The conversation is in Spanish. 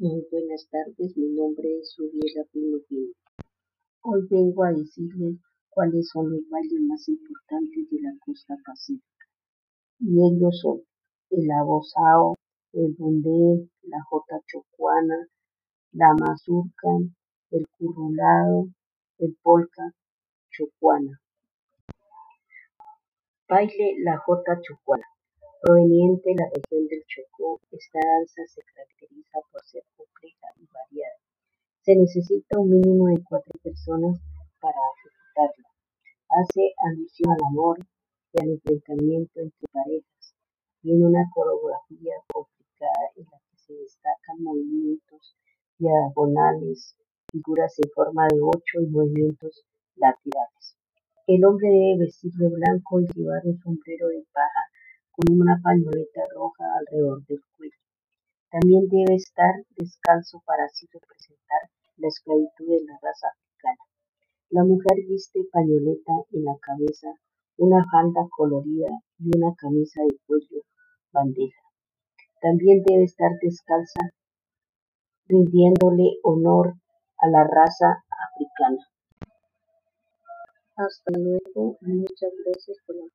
Muy buenas tardes, mi nombre es Rubiela Pino Pino. Hoy vengo a decirles cuáles son los bailes más importantes de la costa pacífica. Y ellos son el abosao, el bundé, la jota chocuana, la mazurca, el currulado, el polka chocuana. Baile la jota chocuana. Proveniente de la región del Chocó, esta danza se caracteriza por ser compleja y variada. Se necesita un mínimo de cuatro personas para ejecutarla. Hace alusión al amor y al enfrentamiento entre parejas. Tiene una coreografía complicada en la que se destacan movimientos diagonales, figuras en forma de ocho y movimientos laterales. El hombre debe vestir de blanco y llevar un sombrero de paja con una pañoleta roja alrededor del cuello. También debe estar descalzo para así representar la esclavitud de la raza africana. La mujer viste pañoleta en la cabeza, una falda colorida y una camisa de cuello bandeja. También debe estar descalza, rindiéndole honor a la raza africana. Hasta luego muchas gracias por la.